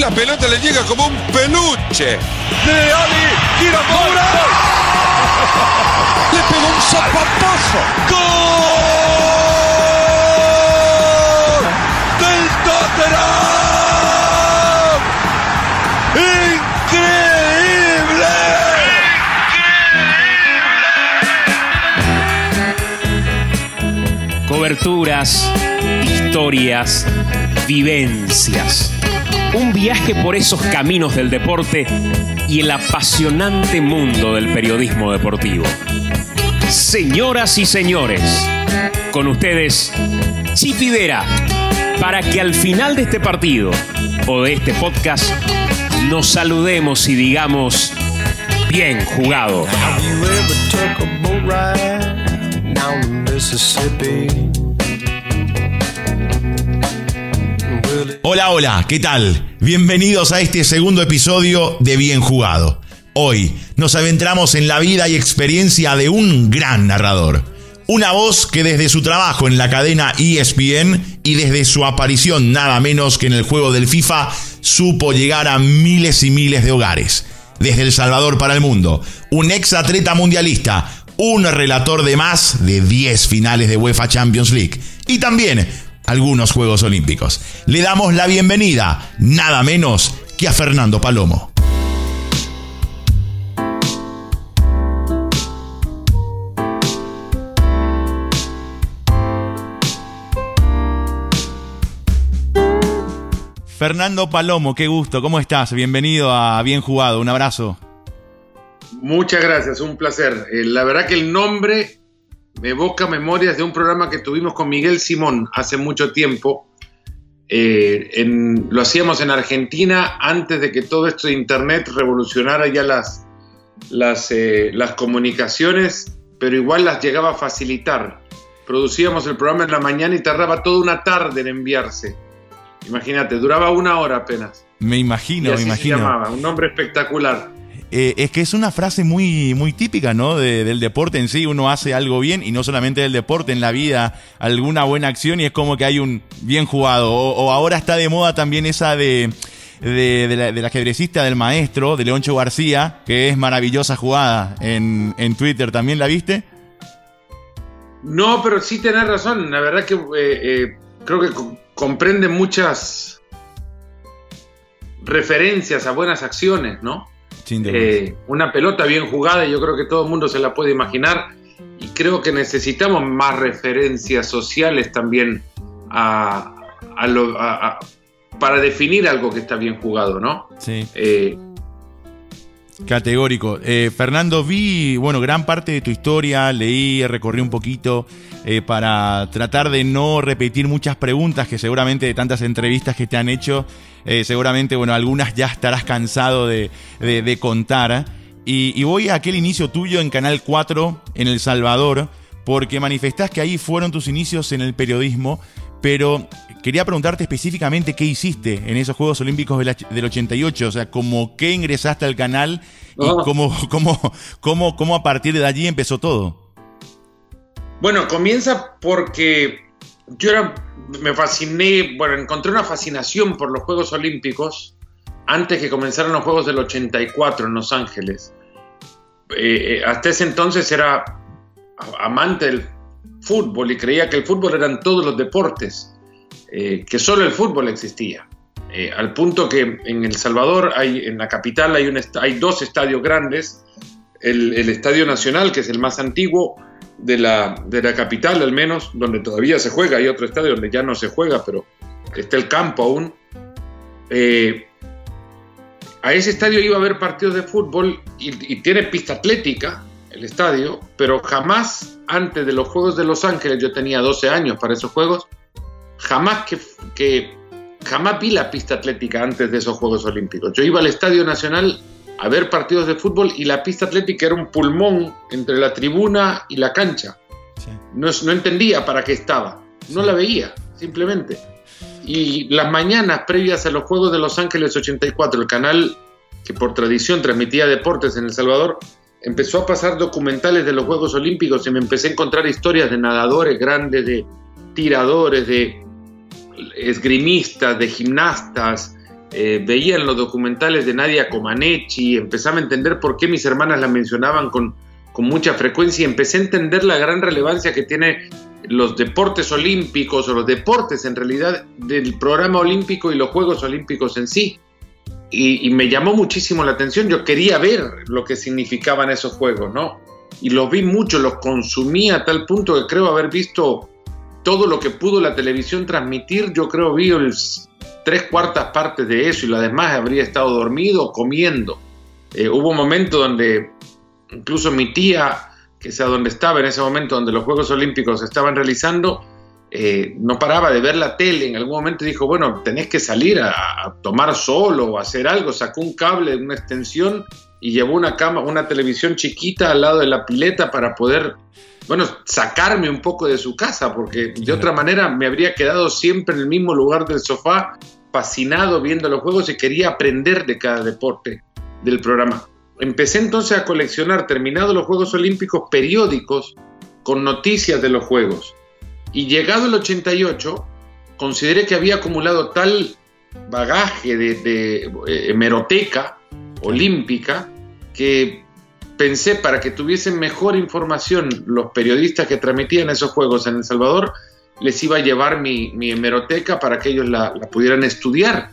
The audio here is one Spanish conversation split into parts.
La pelota le llega como un peluche. De Ali, tira Moura. Le pegó un zapatazo. ¡Gol! ¡Del Tottenham! ¡Increíble! Coberturas, historias, vivencias. Un viaje por esos caminos del deporte y el apasionante mundo del periodismo deportivo. Señoras y señores, con ustedes, Chipi Vera, para que al final de este partido o de este podcast nos saludemos y digamos, bien jugado. Mississippi? Hola, hola, ¿qué tal? Bienvenidos a este segundo episodio de Bien Jugado. Hoy nos adentramos en la vida y experiencia de un gran narrador. Una voz que desde su trabajo en la cadena ESPN y desde su aparición nada menos que en el juego del FIFA supo llegar a miles y miles de hogares. Desde El Salvador para el mundo, un ex atleta mundialista, un relator de más de 10 finales de UEFA Champions League y también algunos Juegos Olímpicos. Le damos la bienvenida, nada menos que a Fernando Palomo. Fernando Palomo, qué gusto, ¿cómo estás? Bienvenido a Bien Jugado, un abrazo. Muchas gracias, un placer. Eh, la verdad que el nombre me evoca memorias de un programa que tuvimos con Miguel Simón hace mucho tiempo. Eh, en- lo hacíamos en Argentina antes de que todo esto de Internet revolucionara ya las, las, eh, las comunicaciones, pero igual las llegaba a facilitar. Producíamos el programa en la mañana y tardaba toda una tarde en enviarse. Imagínate, duraba una hora apenas. Me Y imagino, me así se imagino. llamaba, un nombre espectacular. Eh, es que es una frase muy, muy típica, ¿no? De- del deporte en sí. Uno hace algo bien y no solamente del deporte, en la vida, alguna buena acción y es como que hay un bien jugado. O, ahora está de moda también esa de, de, la, del ajedrecista del maestro, de Leoncho García, que es maravillosa jugada en, en Twitter. ¿También la viste? No, pero sí tenés razón. La verdad que eh, eh, creo que co- comprende muchas referencias a buenas acciones, ¿no? Eh, una pelota bien jugada, yo creo que todo el mundo se la puede imaginar. Y creo que necesitamos más referencias sociales también a- a lo- a- a- para definir algo que está bien jugado, ¿no? sí. Eh, Categórico. Eh, Fernando, vi, bueno, gran parte de tu historia, leí, recorrí un poquito eh, para tratar de no repetir muchas preguntas que seguramente de tantas entrevistas que te han hecho, eh, seguramente, bueno, algunas ya estarás cansado de, contar. Y, y voy a aquel inicio tuyo en Canal 4 en El Salvador, porque manifestás que ahí fueron tus inicios en el periodismo, pero quería preguntarte específicamente qué hiciste en esos Juegos Olímpicos del, del 88, o sea, como qué ingresaste al canal y Ah. cómo, cómo, cómo, cómo a partir de allí empezó todo. Bueno, comienza porque yo era, me fasciné, bueno, encontré una fascinación por los Juegos Olímpicos antes que comenzaran los Juegos del 84 en Los Ángeles. Eh, eh, hasta ese entonces era amante del fútbol y creía que el fútbol eran todos los deportes, eh, que solo el fútbol existía. Eh, al punto que en El Salvador, hay, en la capital, hay, dos estadios grandes. El, el Estadio Nacional, que es el más antiguo, de la, de la capital al menos, donde todavía se juega, hay otro estadio donde ya no se juega, pero está el campo aún. Eh, a ese estadio iba a haber partidos de fútbol y, y tiene pista atlética el estadio, pero jamás antes de los Juegos de Los Ángeles, yo tenía 12 años para esos Juegos, jamás que, que jamás vi la pista atlética antes de esos Juegos Olímpicos. Yo iba al Estadio Nacional a ver partidos de fútbol y la pista atlética era un pulmón entre la tribuna y la cancha. Sí. No, no entendía para qué estaba, no la veía, simplemente. Y las mañanas previas a los Juegos de Los Ángeles 84, el canal que por tradición transmitía deportes en El Salvador, empezó a pasar documentales de los Juegos Olímpicos y me empecé a encontrar historias de nadadores grandes, de tiradores, de esgrimistas, de gimnastas, eh, veía en los documentales de Nadia Comaneci, empezaba a entender por qué mis hermanas la mencionaban con, con mucha frecuencia y empecé a entender la gran relevancia que tiene los deportes olímpicos o los deportes en realidad del programa olímpico y los Juegos Olímpicos en sí. Y, y, me llamó muchísimo la atención, yo quería ver lo que significaban esos juegos, ¿no? Y los vi mucho, los consumí a tal punto que creo haber visto todo lo que pudo la televisión transmitir, yo creo vi el, tres cuartas partes de eso y lo demás habría estado dormido comiendo. Eh, hubo un momento donde incluso mi tía, que sea donde estaba en ese momento donde los Juegos Olímpicos se estaban realizando, eh, no paraba de ver la tele. En algún momento dijo, bueno, tenés que salir a, a, tomar sol o hacer algo. Sacó un cable una extensión y llevó una cama, una televisión chiquita al lado de la pileta para poder, bueno, sacarme un poco de su casa, porque de otra manera me habría quedado siempre en el mismo lugar del sofá fascinado viendo los juegos y quería aprender de cada deporte del programa. Empecé entonces a coleccionar, terminados los Juegos Olímpicos, periódicos con noticias de los Juegos. Y llegado el 88, consideré que había acumulado tal bagaje de, de hemeroteca olímpica que pensé para que tuviesen mejor información los periodistas que transmitían esos Juegos en El Salvador, les iba a llevar mi, mi hemeroteca para que ellos la, la pudieran estudiar.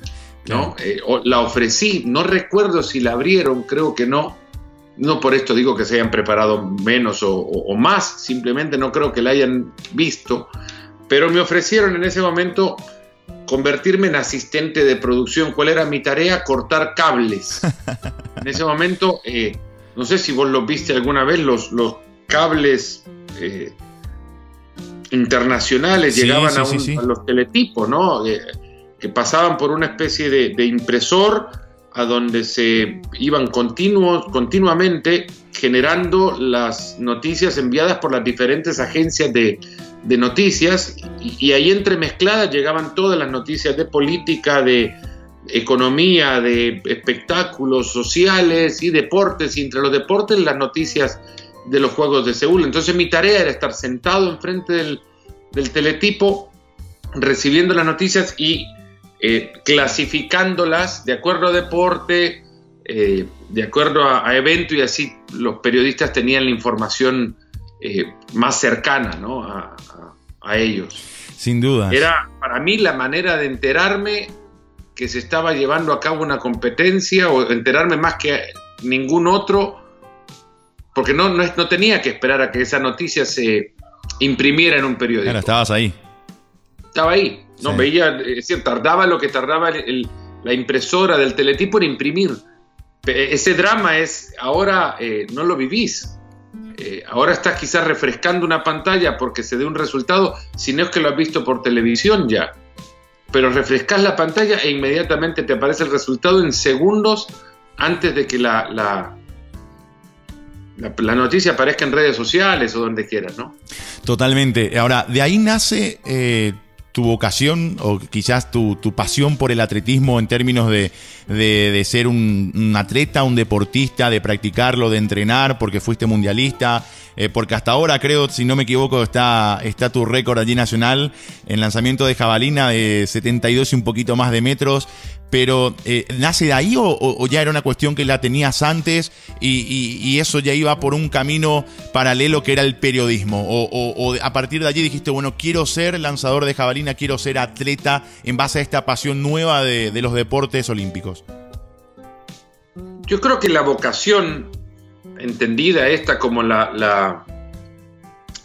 ¿no? Eh, la ofrecí, no recuerdo si la abrieron, creo que no. No por esto digo que se hayan preparado menos o, o, o, más, simplemente no creo que la hayan visto, pero me ofrecieron en ese momento convertirme en asistente de producción. ¿Cuál era mi tarea? Cortar cables. en ese momento, eh, no sé si vos lo viste alguna vez, los, los cables eh, internacionales sí, llegaban sí, a, un, sí, a, los teletipos, ¿no? Eh, que pasaban por una especie de, de, impresor a donde se iban continuos, continuamente generando las noticias enviadas por las diferentes agencias de, de noticias y, y, ahí entremezcladas llegaban todas las noticias de política, de economía, de espectáculos sociales y deportes, y entre los deportes las noticias de los Juegos de Seúl. Entonces mi tarea era estar sentado enfrente del, del teletipo, recibiendo las noticias y eh, clasificándolas de acuerdo a deporte, eh, de acuerdo a, a, evento y así los periodistas tenían la información eh, más cercana ¿no? a, a, ellos. Sin duda. Era para mí la manera de enterarme que se estaba llevando a cabo una competencia o enterarme más que ningún otro, porque no, no, no tenía que esperar a que esa noticia se imprimiera en un periódico. Claro, estabas ahí. Estaba ahí. No, sí. veía, es decir, tardaba lo que tardaba el, el, la impresora del teletipo en imprimir. Ese drama es, ahora eh, no lo vivís. Eh, ahora estás quizás refrescando una pantalla porque se dé un resultado, si no es que lo has visto por televisión ya. Pero refrescas la pantalla e inmediatamente te aparece el resultado en segundos antes de que la, la, la, noticia aparezca en redes sociales o donde quieras, ¿no? Totalmente. Ahora, de ahí nace eh, tu vocación o quizás tu, tu, pasión por el atletismo en términos de, de, de ser un, un, atleta, un deportista, de practicarlo, de entrenar, porque fuiste mundialista, eh, porque hasta ahora creo, si no me equivoco, está, está tu récord allí nacional en lanzamiento de jabalina de 72 y un poquito más de metros. Pero, eh, ¿nace de ahí o, ya era una cuestión que la tenías antes y, eso ya iba por un camino paralelo que era el periodismo? O, a partir de allí dijiste, bueno, quiero ser lanzador de jabalina, quiero ser atleta en base a esta pasión nueva de, los deportes olímpicos? Yo creo que la vocación, entendida esta como la,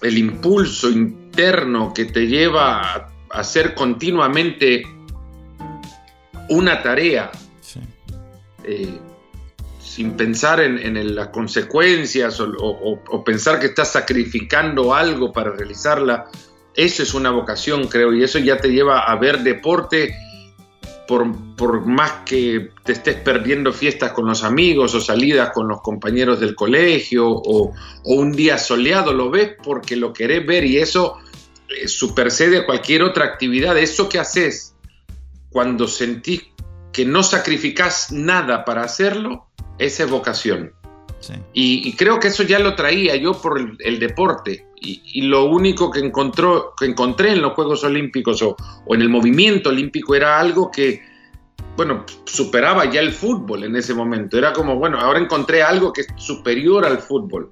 el impulso interno que te lleva a hacer continuamente una tarea sí. eh, sin pensar en, en, las consecuencias o, o, o, pensar que estás sacrificando algo para realizarla, eso es una vocación, creo, y eso ya te lleva a ver deporte por, por, más que te estés perdiendo fiestas con los amigos o salidas con los compañeros del colegio o, o un día soleado, lo ves porque lo querés ver y eso eh, supersede a cualquier otra actividad. Eso que haces cuando sentís que no sacrificás nada para hacerlo, esa es vocación. Sí. Y, y, creo que eso ya lo traía yo por el, el deporte. Y, y, lo único que, encontró, que encontré en los Juegos Olímpicos o, o, en el movimiento olímpico era algo que bueno, superaba ya el fútbol en ese momento. Era como, bueno, ahora encontré algo que es superior al fútbol.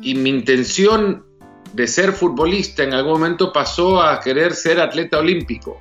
Y mi intención de ser futbolista en algún momento pasó a querer ser atleta olímpico.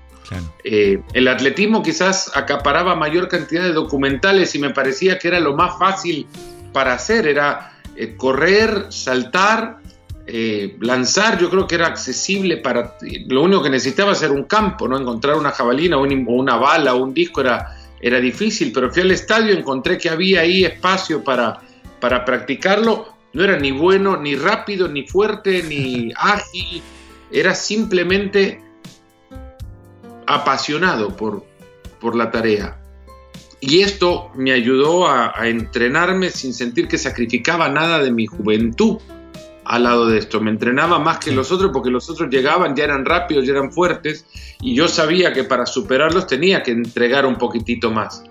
Eh, el atletismo quizás acaparaba mayor cantidad de documentales y me parecía que era lo más fácil para hacer, era eh, correr, saltar, eh, lanzar, yo creo que era accesible para... Lo único que necesitaba era un campo, ¿no? Encontrar una jabalina o una bala o un disco era, era difícil, pero fui al estadio, encontré que había ahí espacio para, para practicarlo. No era ni bueno, ni rápido, ni fuerte, ni ágil. Era simplemente apasionado por, por la tarea. Y esto me ayudó a, entrenarme sin sentir que sacrificaba nada de mi juventud al lado de esto. Me entrenaba más que los otros porque los otros llegaban, ya eran rápidos, ya eran fuertes y yo sabía que para superarlos tenía que entregar un poquitito más.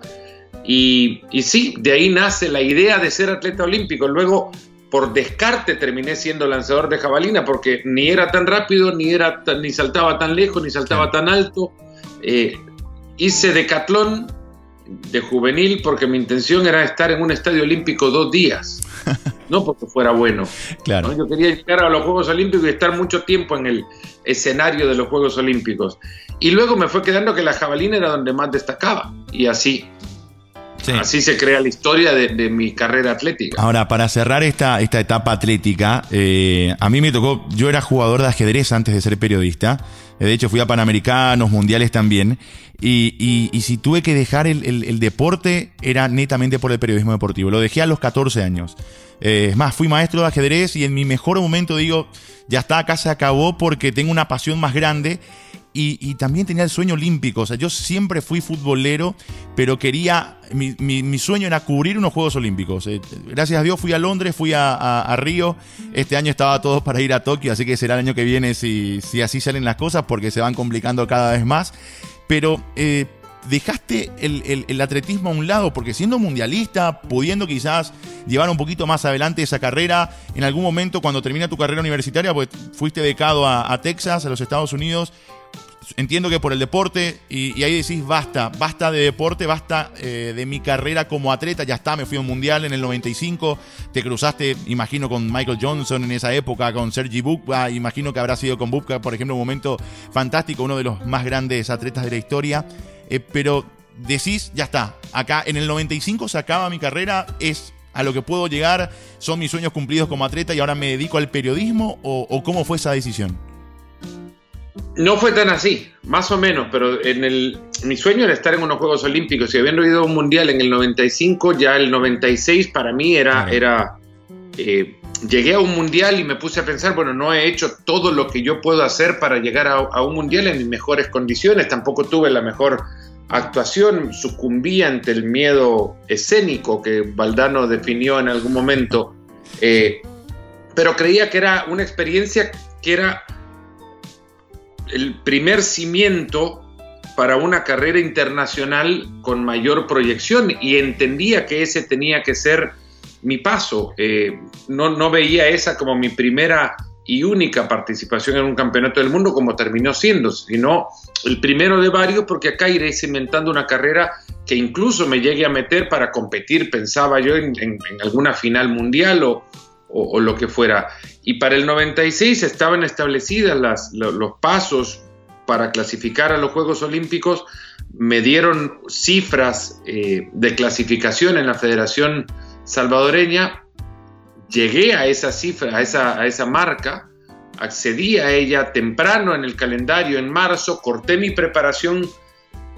Y, y sí, de ahí nace la idea de ser atleta olímpico. Luego, por descarte, terminé siendo lanzador de jabalina porque ni era tan rápido, ni, era ni saltaba tan lejos, ni saltaba tan alto eh, hice decatlón de juvenil porque mi intención era estar en un estadio olímpico dos días, no porque fuera bueno. Claro. Yo quería llegar a los Juegos Olímpicos y estar mucho tiempo en el escenario de los Juegos Olímpicos. Y luego me fue quedando que la jabalina era donde más destacaba. Y así, Así se crea la historia de, mi carrera atlética. Ahora, para cerrar esta, esta etapa atlética, eh, a mí me tocó, yo era jugador de ajedrez antes de ser periodista. Eh, de hecho, fui a Panamericanos, Mundiales también. Y, y, si tuve que dejar el, deporte, era netamente por el periodismo deportivo. Lo dejé a los 14 años. Eh, es más, fui maestro de ajedrez y en mi mejor momento digo, ya está, acá se acabó porque tengo una pasión más grande y, también tenía el sueño olímpico. O sea, yo siempre fui futbolero, pero quería. Mi, sueño era cubrir unos Juegos Olímpicos. Eh, gracias a Dios fui a Londres, fui a, Río. Este año estaba todo para ir a Tokio, así que será el año que viene si, si así salen las cosas, porque se van complicando cada vez más. Pero. Eh, dejaste el, el, atletismo a un lado, porque siendo mundialista, pudiendo quizás llevar un poquito más adelante esa carrera, en algún momento cuando termina tu carrera universitaria, pues fuiste becado a, a Texas, a los Estados Unidos, entiendo que por el deporte, y, ahí decís, basta, basta de deporte, basta eh, de mi carrera como atleta, ya está, me fui a un mundial en el 95, te cruzaste, imagino, con Michael Johnson en esa época, con Sergi Bukba, imagino que habrá sido con Bukba, por ejemplo, un momento fantástico, uno de los más grandes atletas de la historia, eh, pero decís, ya está, acá en el 95 se acaba mi carrera, es a lo que puedo llegar, son mis sueños cumplidos como atleta y ahora me dedico al periodismo, o cómo fue esa decisión? No fue tan así, más o menos, pero en el, mi sueño era estar en unos Juegos Olímpicos y habiendo ido a un mundial en el 95, ya el 96 para mí era, era eh, llegué a un mundial y me puse a pensar, bueno, no he hecho todo lo que yo puedo hacer para llegar a, un mundial en mis mejores condiciones, tampoco tuve la mejor actuación, sucumbí ante el miedo escénico que Valdano definió en algún momento, eh, pero creía que era una experiencia que era el primer cimiento para una carrera internacional con mayor proyección y entendía que ese tenía que ser mi paso. Eh, no, no veía esa como mi primera y única participación en un campeonato del mundo como terminó siendo, sino el primero de varios porque acá iré cimentando una carrera que incluso me llegue a meter para competir, pensaba yo, en, alguna final mundial o, o, lo que fuera. Y para el 96 estaban establecidas los pasos para clasificar a los Juegos Olímpicos. Me dieron cifras eh, de clasificación en la Federación Salvadoreña. Llegué a esa cifra, a esa, a esa marca, accedí a ella temprano en el calendario en marzo, corté mi preparación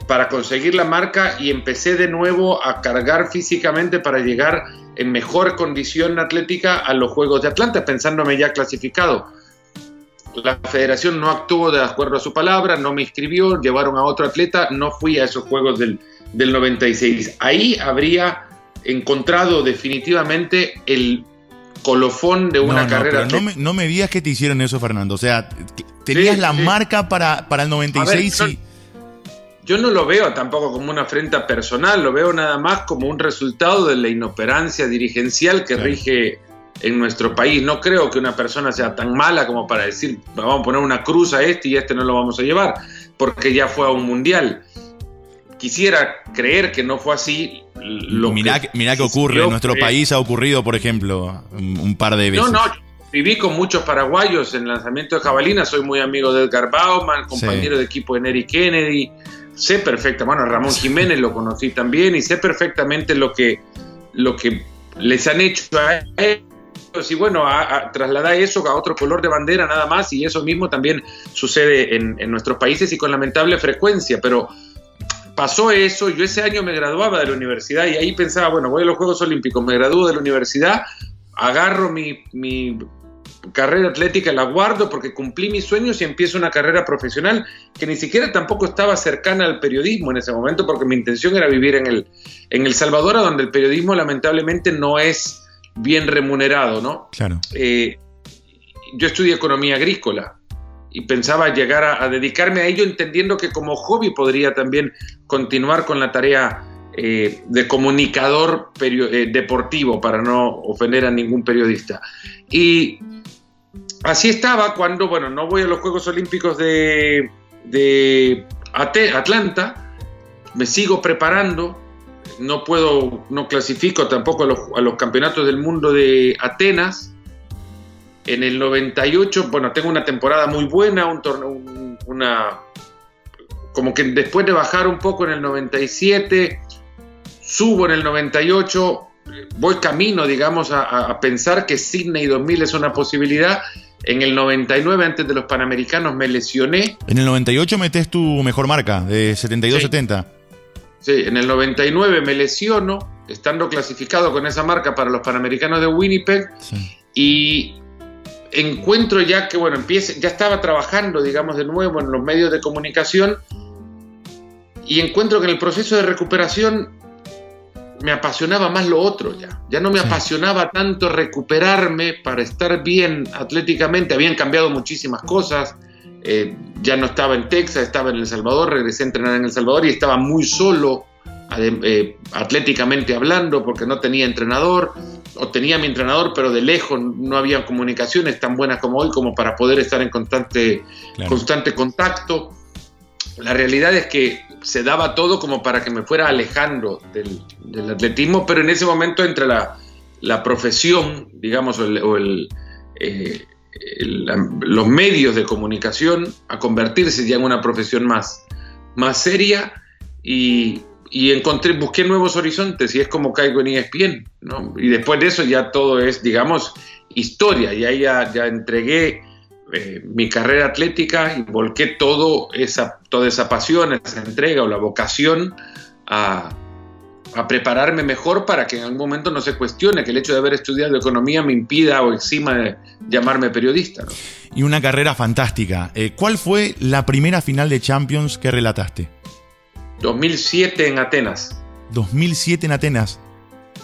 para conseguir la marca y empecé de nuevo a cargar físicamente para llegar en mejor condición atlética a los Juegos de Atlanta, pensándome ya clasificado. La federación no actuó de acuerdo a su palabra, no me inscribió, llevaron a otro atleta, no fui a esos Juegos del, 96. Ahí habría encontrado definitivamente el colofón de una carrera. no, me, no me digas que te hicieron eso, Fernando. O sea, tenías la marca para, para el 96 y yo no lo veo tampoco como una afrenta personal, lo veo nada más como un resultado de la inoperancia dirigencial que rige en nuestro país. No creo que una persona sea tan mala como para decir, vamos a poner una cruz a este y este no lo vamos a llevar, porque ya fue a un mundial. quisiera creer que no fue así. Lo mirá, que, mirá que ocurre, en nuestro país ha ocurrido, por ejemplo, un, un par de veces. No, no, viví con muchos paraguayos en lanzamiento de jabalina, soy muy amigo de Edgar Bauman, compañero de equipo de Neri Kennedy, sé perfectamente, bueno, Ramón Jiménez lo conocí también y sé perfectamente lo que, lo que les han hecho a ellos y bueno, a, a, trasladar eso a otro color de bandera nada más y eso mismo también sucede en, en nuestros países y con lamentable frecuencia, pero pasó eso, yo ese año me graduaba de la universidad y ahí pensaba, bueno, voy a los Juegos Olímpicos, me gradúo de la universidad, agarro mi, mi carrera atlética, la guardo porque cumplí mis sueños y empiezo una carrera profesional que ni siquiera tampoco estaba cercana al periodismo en ese momento porque mi intención era vivir en El, en el Salvador, donde el periodismo lamentablemente no es bien remunerado, ¿no? Claro. Eh, yo estudié economía agrícola y pensaba llegar a, a, dedicarme a ello entendiendo que como hobby podría también continuar con la tarea eh, de comunicador eh, deportivo para no ofender a ningún periodista. Y así estaba cuando, bueno, no voy a los Juegos Olímpicos de, de Atlanta, me sigo preparando, no puedo, no clasifico tampoco a los, a los campeonatos del mundo de Atenas. En el 98, bueno, tengo una temporada muy buena, un torneo, un, una, como que después de bajar un poco en el 97, subo en el 98, voy camino, digamos, a, pensar que Sydney 2000 es una posibilidad. En el 99, antes de los Panamericanos, me lesioné. En el 98 metes tu mejor marca, de 72-70. Sí. sí, en el 99 me lesiono, estando clasificado con esa marca para los Panamericanos de Winnipeg. Sí. Y encuentro ya que, bueno, empiece, ya estaba trabajando, digamos, de nuevo en los medios de comunicación y encuentro que en el proceso de recuperación me apasionaba más lo otro ya. Ya no me sí. apasionaba tanto recuperarme para estar bien atléticamente. Habían cambiado muchísimas cosas. Eh, ya no estaba en Texas, estaba en El Salvador, regresé a entrenar en El Salvador y estaba muy solo eh, atléticamente hablando porque no tenía entrenador o tenía mi entrenador pero de lejos no había comunicaciones tan buenas como hoy como para poder estar en constante, claro. constante contacto. La realidad es que se daba todo como para que me fuera alejando del, del atletismo, pero en ese momento entre la, la profesión, digamos, o, eh, los medios de comunicación a convertirse ya en una profesión más, más seria y, y, encontré, busqué nuevos horizontes y es como caigo en ESPN, ¿no? Y después de eso ya todo es, digamos, historia, y ahí ya, ya entregué eh, mi carrera atlética y volqué todo esa, toda esa pasión, esa entrega o la vocación a, a, prepararme mejor para que en algún momento no se cuestione que el hecho de haber estudiado economía me impida o encima de llamarme periodista. ¿no? Y una carrera fantástica. Eh, ¿Cuál fue la primera final de Champions que relataste? 2007 en Atenas. 2007 en Atenas.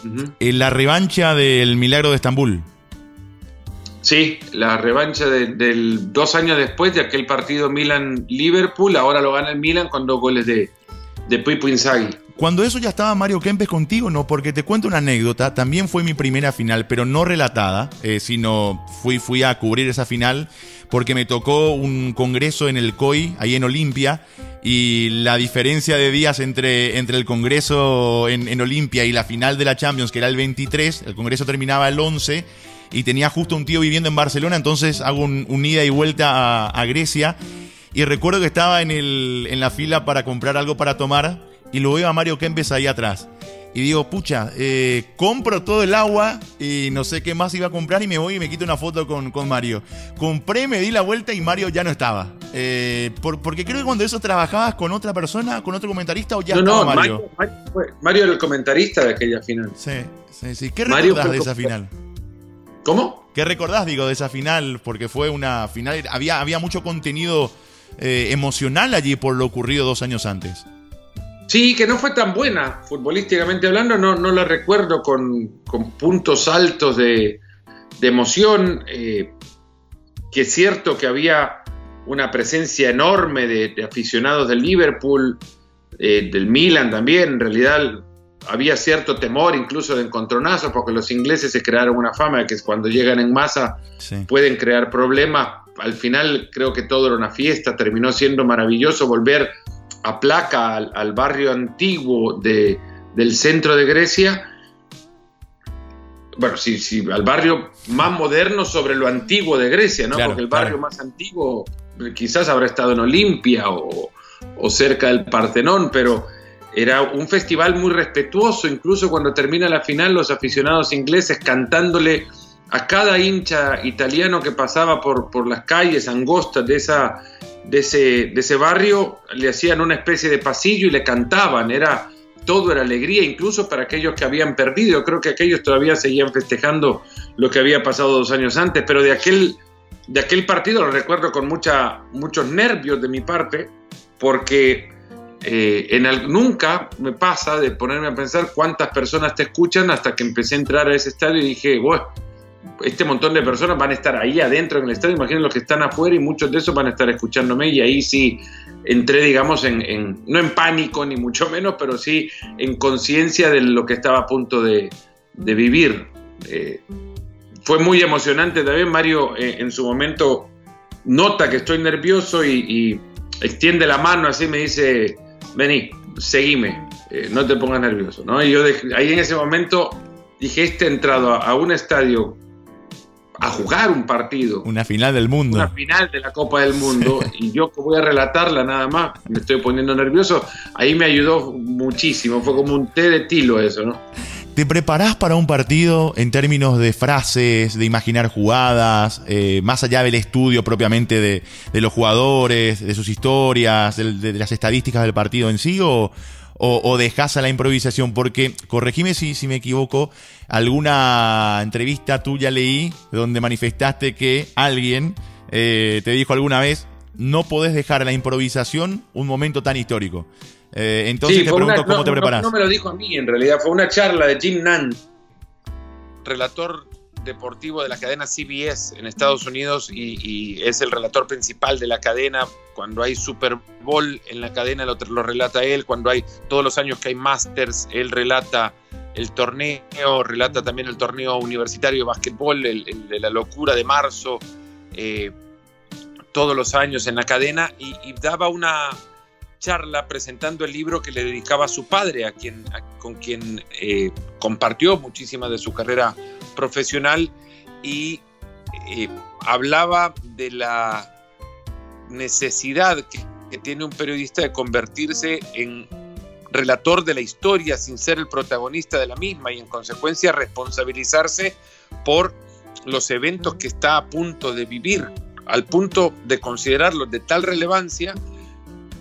Uh -huh. En la revancha del Milagro de Estambul. Sí, la revancha del de dos años después de aquel partido Milan-Liverpool, ahora lo gana el Milan con dos goles de, de Pipo. Cuando eso ya estaba Mario Kempes contigo, no, porque te cuento una anécdota, también fue mi primera final, pero no relatada, eh, sino fui, fui a cubrir esa final porque me tocó un congreso en el COI, ahí en Olimpia, y la diferencia de días entre, entre el congreso en Olimpia y la final de la Champions, que era el 23, el congreso terminaba el 11, y tenía justo un tío viviendo en Barcelona, entonces hago un, un ida y vuelta a, a, Grecia. Y recuerdo que estaba en, el, en la fila para comprar algo para tomar y lo veo a Mario Kempes ahí atrás. Y digo, pucha, eh, compro todo el agua y no sé qué más iba a comprar y me voy y me quito una foto con, con Mario. Compré, me di la vuelta y Mario ya no estaba. Eh, por, porque creo que cuando eso trabajabas con otra persona, con otro comentarista o ya no, estaba no, Mario. Mario, Mario, era el comentarista de aquella final. Sí, sí, sí. ¿Qué recordás de esa final? ¿Cómo? ¿Qué recordás, digo, de esa final? Porque fue una final, había, había mucho contenido eh, emocional allí por lo ocurrido dos años antes. Sí, que no fue tan buena, futbolísticamente hablando, no, no la recuerdo con, con puntos altos de, de emoción, eh, que es cierto que había una presencia enorme de, de aficionados del Liverpool, eh, del Milan también, en realidad había cierto temor incluso de encontronazos, porque los ingleses se crearon una fama de que cuando llegan en masa sí. pueden crear problemas. Al final creo que todo era una fiesta, terminó siendo maravilloso volver aplaca al, al barrio antiguo de, del centro de Grecia, bueno, sí, sí, al barrio más moderno sobre lo antiguo de Grecia, ¿no? Claro, Porque el barrio claro. más antiguo eh, quizás habrá estado en Olimpia o, o cerca del Partenón, pero era un festival muy respetuoso, incluso cuando termina la final los aficionados ingleses cantándole a cada hincha italiano que pasaba por, por las calles angostas de, esa, de, ese, de ese barrio, le hacían una especie de pasillo y le cantaban, era todo era alegría, incluso para aquellos que habían perdido. Creo que aquellos todavía seguían festejando lo que había pasado dos años antes, pero de aquel, de aquel partido lo recuerdo con mucha, muchos nervios de mi parte, porque eh, nunca me pasa de ponerme a pensar cuántas personas te escuchan hasta que empecé a entrar a ese estadio y dije, bueno, este montón de personas van a estar ahí adentro en el estadio, imaginen los que están afuera y muchos de esos van a estar escuchándome y ahí sí entré, digamos, en, no en pánico ni mucho menos, pero sí en conciencia de lo que estaba a punto de, de vivir. Eh, fue muy emocionante también, Mario eh, en su momento nota que estoy nervioso y, y extiende la mano así, me dice, vení, seguime, eh, no te pongas nervioso. ¿no? Y yo dej- ahí en ese momento dije, este ha entrado a, a un estadio a jugar un partido, Una final del mundo. una final de la Copa del Mundo, y yo voy a relatarla nada más, me estoy poniendo nervioso, ahí me ayudó muchísimo, fue como un té de tilo eso, ¿no? ¿Te preparás para un partido en términos de frases, de imaginar jugadas, eh, más allá del estudio propiamente de, de los jugadores, de sus historias, del- de, las estadísticas del partido en sí, o, o, o dejás a la improvisación? Porque, corregime si, si me equivoco, alguna entrevista tuya leí donde manifestaste que alguien eh, te dijo alguna vez, no podés dejar a la improvisación un momento tan histórico. Eh, entonces Sí, te pregunto una- cómo no, te no, preparás. No, me lo dijo a mí, en realidad, fue una charla de Jim Nance, relator deportivo de la cadena CBS en Estados Unidos y, es el relator principal de la cadena. Cuando hay Super Bowl en la cadena lo, lo relata él, cuando hay todos los años que hay Masters, él relata el torneo, relata también el torneo universitario de básquetbol, el, de la locura de marzo, eh, todos los años en la cadena y, daba una charla presentando el libro que le dedicaba a su padre, a quien, con quien eh, compartió muchísima de su carrera profesional y eh, hablaba de la necesidad que, que tiene un periodista de convertirse en relator de la historia sin ser el protagonista de la misma y en consecuencia responsabilizarse por los eventos que está a punto de vivir, al punto de considerarlos de tal relevancia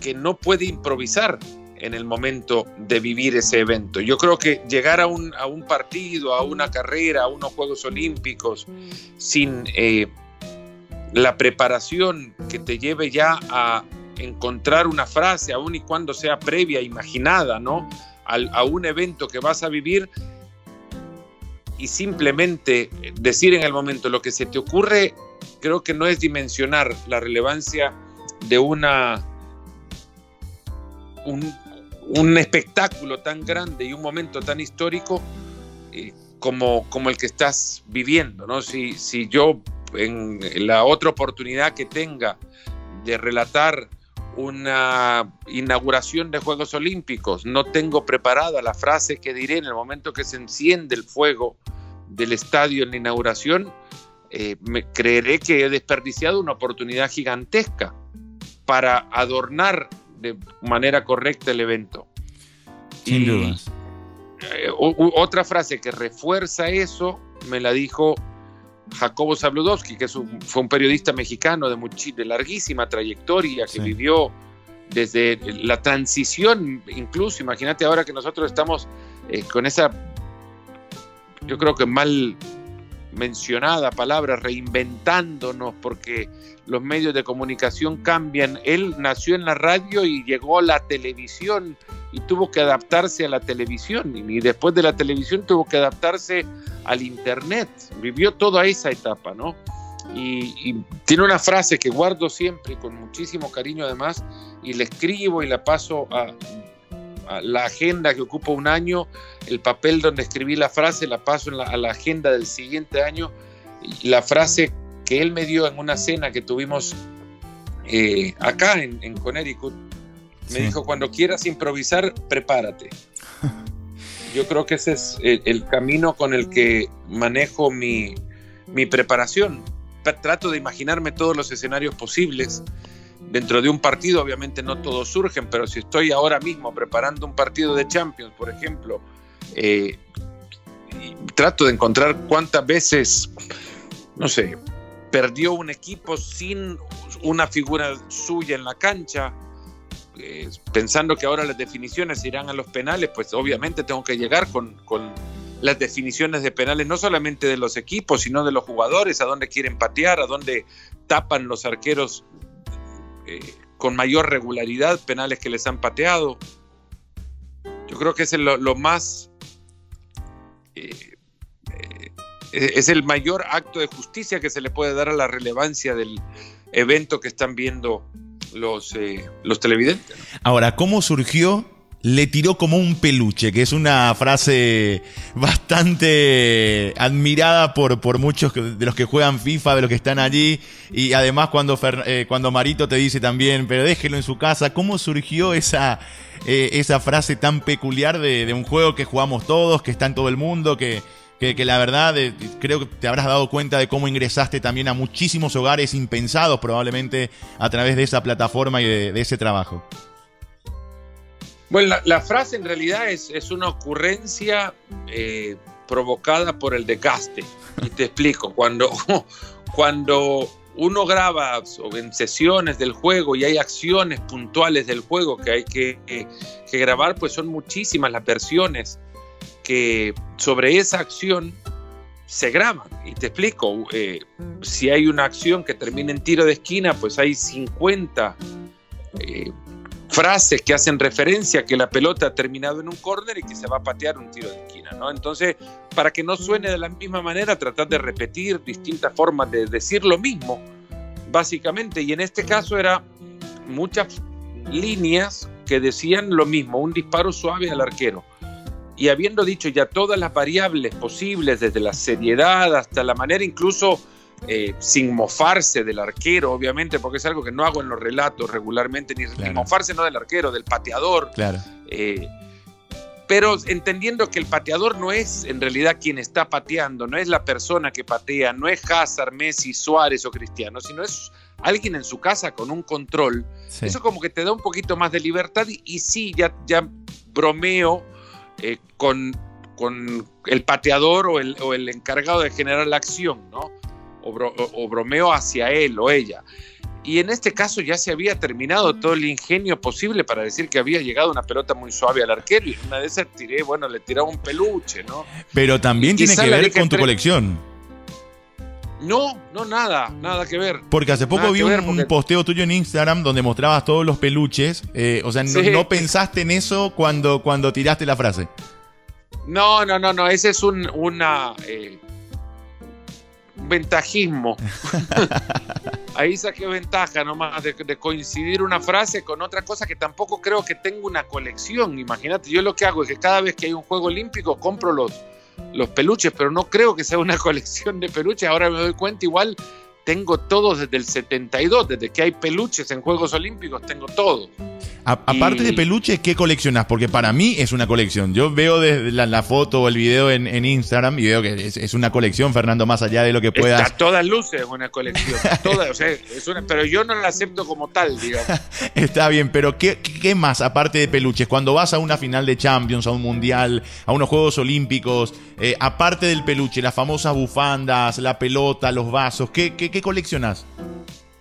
que no puede improvisar en el momento de vivir ese evento. Yo creo que llegar a un, a un partido, a una carrera, a unos Juegos Olímpicos, sin eh, la preparación que te lleve ya a encontrar una frase, aun y cuando sea previa, imaginada, ¿no? A un evento que vas a vivir y simplemente decir en el momento lo que se te ocurre, creo que no es dimensionar la relevancia de una un, un espectáculo tan grande y un momento tan histórico eh, como, como el que estás viviendo, ¿no? Si, si yo en la otra oportunidad que tenga de relatar una inauguración de Juegos Olímpicos, no tengo preparada la frase que diré en el momento que se enciende el fuego del estadio en la inauguración, eh, me creeré que he desperdiciado una oportunidad gigantesca para adornar de manera correcta el evento. Sin Y, dudas. eh, o- otra frase que refuerza eso me la dijo Jacobo Zabludowski, que es un- fue un periodista mexicano de, muchi- de larguísima trayectoria, que Sí. vivió desde la transición, incluso, imagínate ahora que nosotros estamos eh, con esa, yo creo que mal mencionada palabra, reinventándonos, porque los medios de comunicación cambian. Él nació en la radio y llegó a la televisión y tuvo que adaptarse a la televisión y después de la televisión tuvo que adaptarse al internet. Vivió toda esa etapa, ¿no? Y, tiene una frase que guardo siempre con muchísimo cariño además y la escribo y la paso a, la agenda que ocupa un año, el papel donde escribí la frase la paso a la agenda del siguiente año y la frase que él me dio en una cena que tuvimos eh, acá en, en Connecticut Me Sí. dijo, cuando quieras improvisar, prepárate. Yo creo que ese es el, el camino con el que manejo mi, mi preparación. Tra- Trato de imaginarme todos los escenarios posibles. Dentro de un partido, obviamente no todos surgen, pero si estoy ahora mismo preparando un partido de Champions, por ejemplo, eh, trato de encontrar cuántas veces, no sé, perdió un equipo sin una figura suya en la cancha, eh, pensando que ahora las definiciones irán a los penales, pues obviamente tengo que llegar con, con las definiciones de penales, no solamente de los equipos, sino de los jugadores, a dónde quieren patear, a dónde tapan los arqueros eh, con mayor regularidad penales que les han pateado. Yo creo que es lo, lo más... eh, es el mayor acto de justicia que se le puede dar a la relevancia del evento que están viendo los, eh, los televidentes. Ahora, ¿cómo surgió? Le tiró como un peluche, que es una frase bastante admirada por, por muchos de los que juegan FIFA, de los que están allí. Y además cuando, eh, cuando Marito te dice también, pero déjelo en su casa, ¿cómo surgió esa, eh, esa frase tan peculiar de, de un juego que jugamos todos, que está en todo el mundo, que, que, que la verdad eh, creo que te habrás dado cuenta de cómo ingresaste también a muchísimos hogares impensados probablemente a través de esa plataforma y de- de ese trabajo? Bueno, la, la frase en realidad es, es una ocurrencia eh, provocada por el desgaste. Y te explico, cuando, cuando uno graba en sesiones del juego y hay acciones puntuales del juego que hay que, que- que grabar, pues son muchísimas las versiones que sobre esa acción se graban. Y te explico, eh, si hay una acción que termina en tiro de esquina, pues hay 50 eh, frases que hacen referencia a que la pelota ha terminado en un córner y que se va a patear un tiro de esquina, ¿no? Entonces, para que no suene de la misma manera, tratar de repetir distintas formas de decir lo mismo, básicamente, y en este caso era muchas líneas que decían lo mismo, un disparo suave al arquero. Y habiendo dicho ya todas las variables posibles, desde la seriedad hasta la manera incluso eh, sin mofarse del arquero, obviamente, porque es algo que no hago en los relatos regularmente, ni, ni Claro. mofarse no del arquero, del pateador, Claro. eh, pero entendiendo que el pateador no es en realidad quien está pateando, no es la persona que patea, no es Hazard, Messi, Suárez o Cristiano, sino es alguien en su casa con un control. Sí. Eso como que te da un poquito más de libertad y, y sí, ya, ya bromeo eh, con, con el pateador o el, o el encargado de generar la acción, ¿no? O, bro- o- o bromeo hacia él o ella. Y en este caso ya se había terminado todo el ingenio posible para decir que había llegado una pelota muy suave al arquero y una de esas tiré, bueno, le tiraba un peluche, ¿no? Pero también tiene que ver con tu colección. No, no, nada, nada que ver. Porque hace poco Nada vi un, porque- posteo tuyo en Instagram donde mostrabas todos los peluches. eh, o sea, no, Sí. no pensaste en eso cuando, cuando tiraste la frase. No, no, no, no, ese es un una, eh, ventajismo. Ahí saqué ventaja nomás de, de coincidir una frase con otra cosa que tampoco creo que tenga una colección. Imagínate, yo lo que hago es que cada vez que hay un juego olímpico compro los, los peluches, pero no creo que sea una colección de peluches. Ahora me doy cuenta, igual tengo todos desde el 72, desde que hay peluches en Juegos Olímpicos, tengo todo. A- aparte Y- de peluches, ¿qué coleccionás? Porque para mí es una colección. Yo veo desde la, la foto o el video en, en Instagram y veo que es, es una colección, Fernando, más allá de lo que puedas. Está a todas luces una colección, todas, o sea, es una- pero yo no la acepto como tal, digamos. Está bien, pero ¿qué, ¿qué más aparte de peluches? Cuando vas a una final de Champions, a un Mundial, a unos Juegos Olímpicos, eh, aparte del peluche, las famosas bufandas, la pelota, los vasos, ¿qué, qué, qué coleccionás?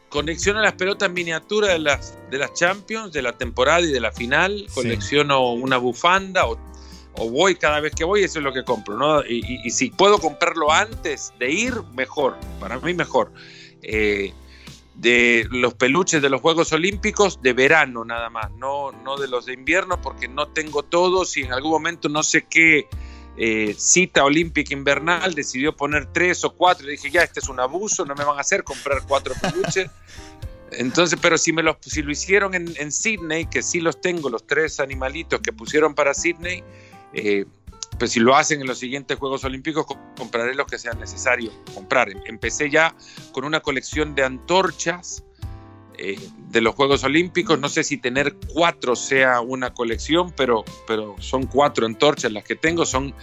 Colecciono las pelotas miniaturas de las, de las Champions, de la temporada y de la final. Colecciono una bufanda o, o voy cada vez que voy, eso es lo que compro. ¿no? Y, y- y si puedo comprarlo antes de ir, mejor. Para mí, mejor. Eh, de los peluches de los Juegos Olímpicos de verano nada más, no, no de los de invierno porque no tengo todos y en algún momento no sé qué eh, cita olímpica invernal decidió poner tres o cuatro y dije ya este es un abuso, no me van a hacer comprar cuatro peluches. Entonces, pero si me los si lo hicieron en, en Sydney, que sí los tengo, los tres animalitos que pusieron para Sydney, eh, pues si lo hacen en los siguientes Juegos Olímpicos, co- compraré los que sean necesarios comprar. Em- Empecé ya con una colección de antorchas eh, de los Juegos Olímpicos. No sé si tener cuatro sea una colección, pero, pero son cuatro antorchas las que tengo, son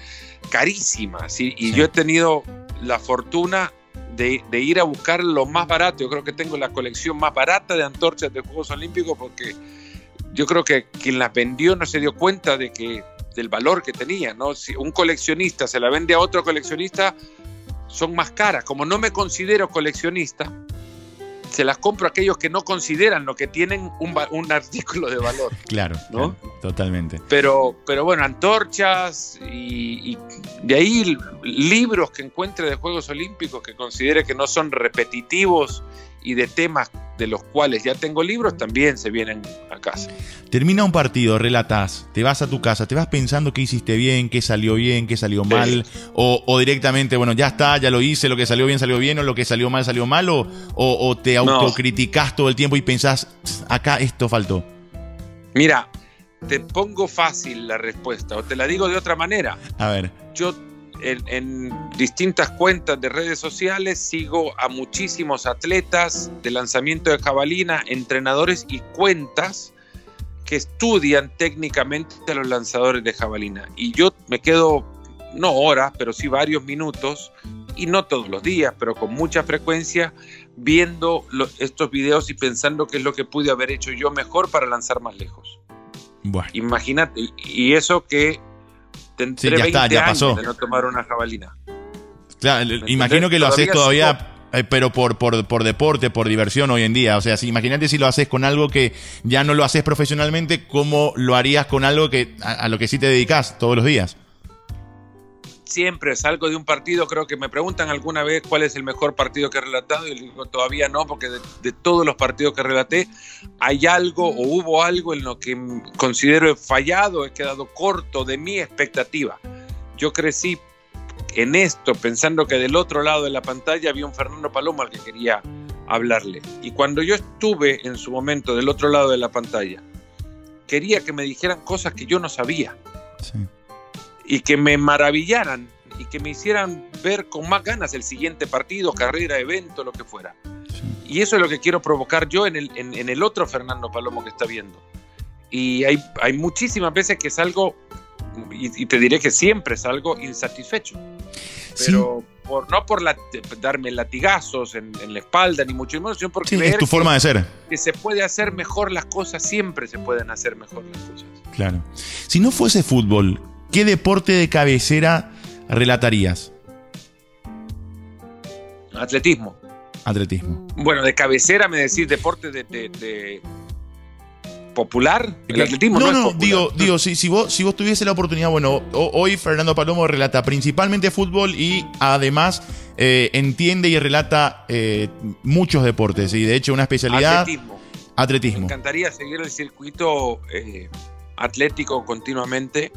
carísimas. Y, y Sí. yo he tenido la fortuna de, de ir a buscar lo más barato. Yo creo que tengo la colección más barata de antorchas de Juegos Olímpicos porque yo creo que quien las vendió no se dio cuenta de que del valor que tenía, ¿no? Si un coleccionista se la vende a otro coleccionista, son más caras. Como no me considero coleccionista, se las compro a aquellos que no consideran lo que tienen un, un artículo de valor. Claro, ¿No? claro, totalmente. Pero, pero bueno, antorchas y, y de ahí libros que encuentre de Juegos Olímpicos que considere que no son repetitivos y de temas de los cuales ya tengo libros, también se vienen a casa. Termina un partido, relatás, te vas a tu casa, te vas pensando qué hiciste bien, qué salió bien, qué salió mal, o, o directamente, bueno, ya está, ya lo hice, lo que salió bien salió bien, o lo que salió mal salió mal, o, o- o te autocriticás todo el tiempo y pensás, "Tss, acá esto faltó. Mira, te pongo fácil la respuesta o te la digo de otra manera. A ver, Yo en, en distintas cuentas de redes sociales sigo a muchísimos atletas de lanzamiento de jabalina, entrenadores y cuentas que estudian técnicamente a los lanzadores de jabalina. Y yo me quedo, no horas, pero sí varios minutos, y no todos los días, pero con mucha frecuencia, viendo lo- estos videos y pensando qué es lo que pude haber hecho yo mejor para lanzar más lejos. bueno, Imagínate, y- y eso que tendré Sí, ya está, 20 ya años pasó. de no tomar una jabalina. claro, imagino que lo haces Todavía todavía, eh, pero por, por, por deporte, por diversión hoy en día. O sea, si, imagínate si lo haces con algo que ya no lo haces profesionalmente, ¿cómo lo harías con algo que a, a lo que sí te dedicas todos los días? Siempre salgo de un partido, creo que me preguntan alguna vez cuál es el mejor partido que he relatado y digo todavía no, porque de, todos los partidos que relaté hay algo o hubo algo en lo que considero he fallado, he quedado corto de mi expectativa. Yo crecí en esto pensando que del otro lado de la pantalla había un Fernando Palomo al que quería hablarle. Y cuando yo estuve en su momento del otro lado de la pantalla, quería que me dijeran cosas que yo no sabía Sí. Y que me maravillaran y que me hicieran ver con más ganas el siguiente partido, carrera, evento, lo que fuera. Y eso es lo que quiero provocar yo en el, en, en el otro Fernando Palomo que está viendo. Y hay, hay muchísimas veces que salgo, y, y te diré que siempre salgo insatisfecho, pero por, no por la- darme latigazos en, en la espalda, ni mucho menos, sino porque Sí, es tu que- forma de ser. que se puede hacer mejor las cosas, siempre se pueden hacer mejor las cosas. Claro. Si no fuese fútbol, ¿qué deporte de cabecera relatarías? Atletismo. Atletismo. Bueno, de cabecera me decís deporte de, de- de popular. El ¿Qué? atletismo no, no, no, es popular. digo, digo, si, si vos, si vos tuviese la oportunidad, bueno, ho- hoy Fernando Palomo relata principalmente fútbol y además eh, entiende y relata eh, muchos deportes y de hecho una especialidad atletismo. Me atletismo. encantaría seguir el circuito eh, atlético continuamente.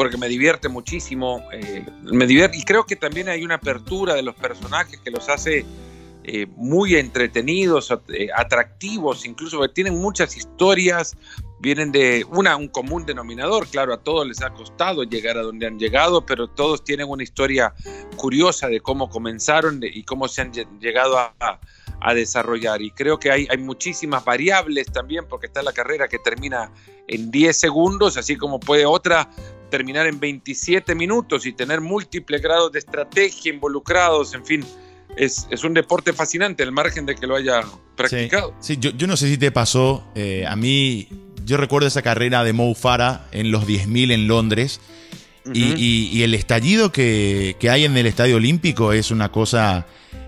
Porque me divierte muchísimo. eh, me divierte, y creo que también hay una apertura de los personajes que los hace eh, muy entretenidos, eh, atractivos, incluso porque tienen muchas historias, vienen de una, un común denominador, claro, a todos les ha costado llegar a donde han llegado, pero todos tienen una historia curiosa de cómo comenzaron y cómo se han lle- llegado a, a- a desarrollar. Y creo que hay, hay muchísimas variables también, porque está la carrera que termina en 10 segundos, así como puede otra terminar en 27 minutos y tener múltiples grados de estrategia involucrados, en fin. Es, es un deporte fascinante, al margen de que lo haya practicado. Sí, yo, yo no sé si te pasó, eh, a mí, yo recuerdo esa carrera de Mo Farah en los 10.000 en Londres y, Ujú. y- y el estallido que, que hay en el Estadio Olímpico es una cosa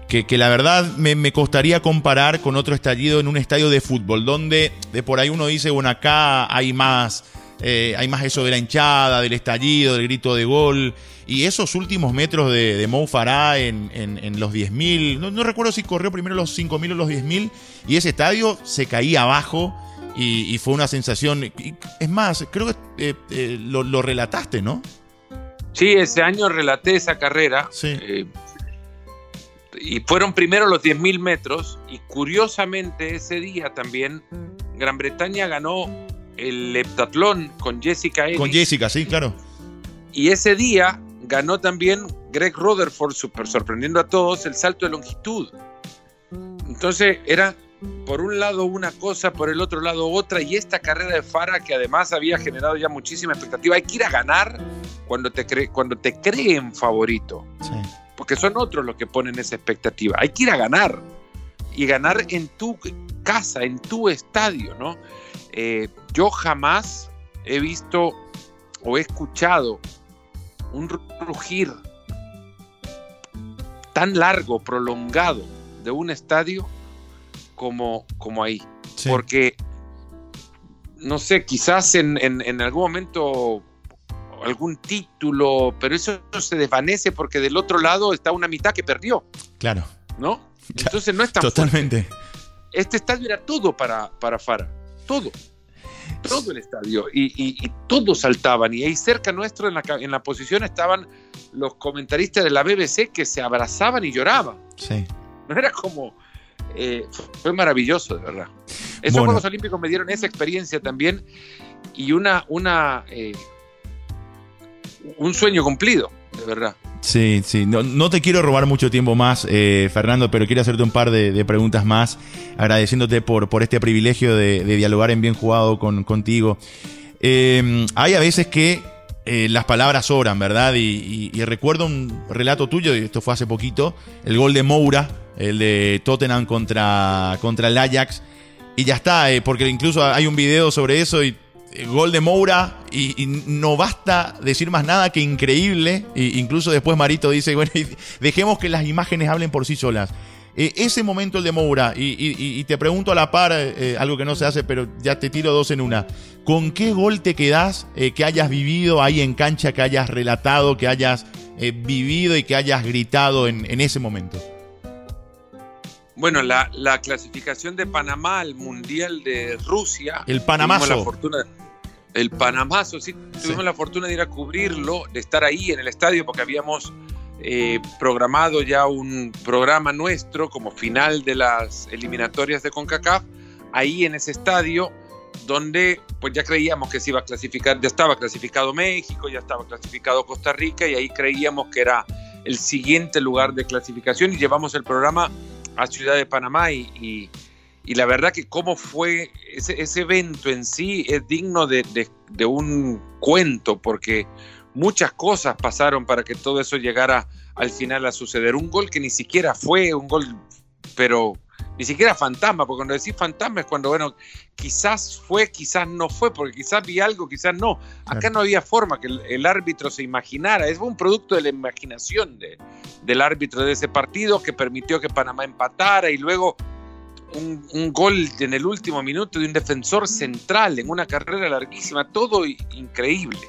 que, que la verdad me, me costaría comparar con otro estallido en un estadio de fútbol, donde de por ahí uno dice, bueno, acá hay más, eh, hay más eso de la hinchada, del estallido, del grito de gol. Y esos últimos metros de, de Mo Farah en, en- en los 10.000, no, no recuerdo si corrió primero los 5.000 o los 10.000, y ese estadio se caía abajo y, y fue una sensación. y- es más, creo que eh, eh, lo, lo relataste, ¿no? Sí, ese año relaté esa carrera. Sí. y fueron primero los 10.000 metros. Y curiosamente ese día también Gran Bretaña ganó el heptatlón con Jessica Ellis. Con Jessica, sí, claro. Y ese día ganó también Greg Rutherford, super sorprendiendo a todos, el salto de longitud. Entonces era por un lado una cosa, por el otro lado otra, y esta carrera de Fara que además había generado ya muchísima expectativa. Hay que ir a ganar cuando te, cree, cuando te creen favorito, Sí. porque son otros los que ponen esa expectativa. Hay que ir a ganar y ganar en tu casa, en tu estadio, ¿no? Eh, yo jamás he visto o he escuchado un rugir tan largo, prolongado de un estadio como, como ahí. Sí. Porque, no sé, quizás en, en- en algún momento algún título, pero eso se desvanece porque del otro lado está una mitad que perdió, Claro, ¿no? Entonces no es tan fuerte. totalmente. Este estadio era todo para, para Fara, todo. Todo el estadio. Y, y- y todos saltaban. Y ahí cerca nuestro, en la, en la posición, estaban los comentaristas de la BBC que se abrazaban y lloraban. Sí. No era como. eh, fue maravilloso, de verdad. Esos Bueno. Juegos Olímpicos me dieron esa experiencia también y una. una eh, un sueño cumplido, de verdad. Sí, sí. No, no te quiero robar mucho tiempo más, eh, Fernando, pero quiero hacerte un par de, preguntas más, agradeciéndote por, por este privilegio de, de dialogar en bien jugado con, contigo. Eh, hay a veces que eh, las palabras sobran, ¿verdad? Y, recuerdo un relato tuyo, y esto fue hace poquito, el gol de Moura, el de Tottenham contra, contra el Ajax. Y ya está, eh, porque incluso hay un video sobre eso y gol de Moura y, no basta decir más nada que increíble. E incluso después Marito dice, bueno, dejemos que las imágenes hablen por sí solas. Eh, ese momento el de Moura, y, te pregunto a la par, eh, algo que no se hace, pero ya te tiro dos en una. ¿Con qué gol te quedás eh, que hayas vivido ahí en cancha, que hayas relatado, que hayas eh, vivido y que hayas gritado en ese momento? Bueno, la, la clasificación de Panamá al Mundial de Rusia. El Panamazo. la fortuna- el Panamazo, sí, tuvimos Sí. la fortuna de ir a cubrirlo, de estar ahí en el estadio, porque habíamos eh, programado ya un programa nuestro como final de las eliminatorias de CONCACAF, ahí en ese estadio, donde pues ya creíamos que se iba a clasificar, ya estaba clasificado México, ya estaba clasificado Costa Rica, y ahí creíamos que era el siguiente lugar de clasificación, y llevamos el programa a Ciudad de Panamá y, y- la verdad que cómo fue ese, ese evento en sí es digno de, de- de un cuento porque muchas cosas pasaron para que todo eso llegara al final a suceder. Un gol que ni siquiera fue un gol, pero ni siquiera fantasma, porque cuando decís fantasma es cuando, bueno, quizás fue, quizás no fue, porque quizás vi algo, quizás no. Acá Claro. no había forma que el, el árbitro se imaginara, es un producto de la imaginación de, del árbitro de ese partido que permitió que Panamá empatara y luego un, un gol en el último minuto de un defensor central en una carrera larguísima, todo increíble,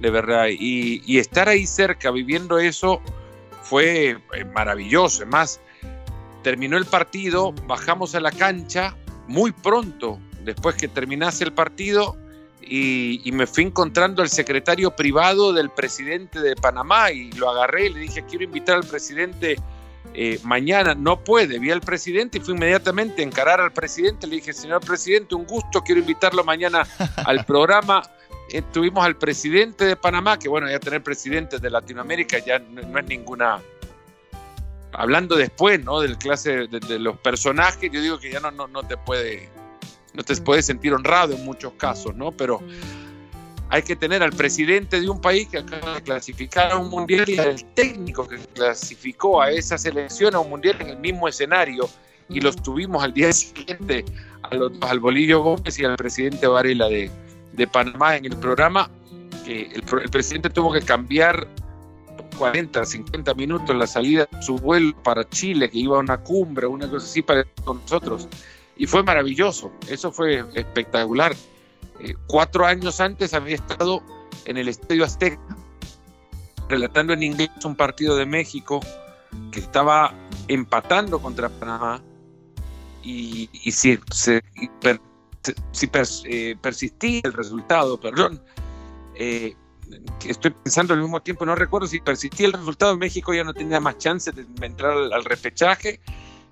de verdad. Y, y estar ahí cerca viviendo eso fue eh, maravilloso. Además, terminó el partido, bajamos a la cancha muy pronto, después que terminase el partido, y, y me fui encontrando al secretario privado del presidente de Panamá y lo agarré y le dije, quiero invitar al presidente eh, mañana. No puede, vi al presidente y fui inmediatamente a encarar al presidente. Le dije, señor presidente, un gusto, quiero invitarlo mañana al programa. Eh, tuvimos al presidente de Panamá, que bueno, ya tener presidentes de Latinoamérica ya no, no es ninguna... Hablando después, ¿no? Del clase de, de los personajes, yo digo que ya no, no, no te puede no te puedes sentir honrado en muchos casos, ¿no? Pero hay que tener al presidente de un país que acaba de clasificar a un mundial y al técnico que clasificó a esa selección a un mundial en el mismo escenario y los tuvimos al día siguiente a los- al Bolillo Gómez y al presidente Varela de, de Panamá en el programa, que el presidente tuvo que cambiar 40, 50 minutos la salida de su vuelo para Chile, que iba a una cumbre, una cosa así para con nosotros. Y fue maravilloso, eso fue espectacular. Eh, cuatro años antes había estado en el Estadio Azteca, relatando en inglés un partido de México que estaba empatando contra Panamá y, si, eh, persistía el resultado, perdón, eh, estoy pensando al mismo tiempo, no recuerdo si persistía el resultado, México ya no tenía más chance de entrar al, al repechaje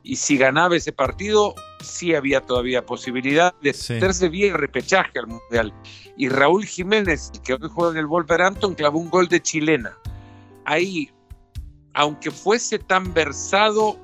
y si ganaba ese partido, sí había todavía posibilidad de Sí. meterse bien el repechaje al Mundial. Y Raúl Jiménez, que hoy juega en el Wolverhampton, clavó un gol de chilena. Ahí, aunque fuese tan versado,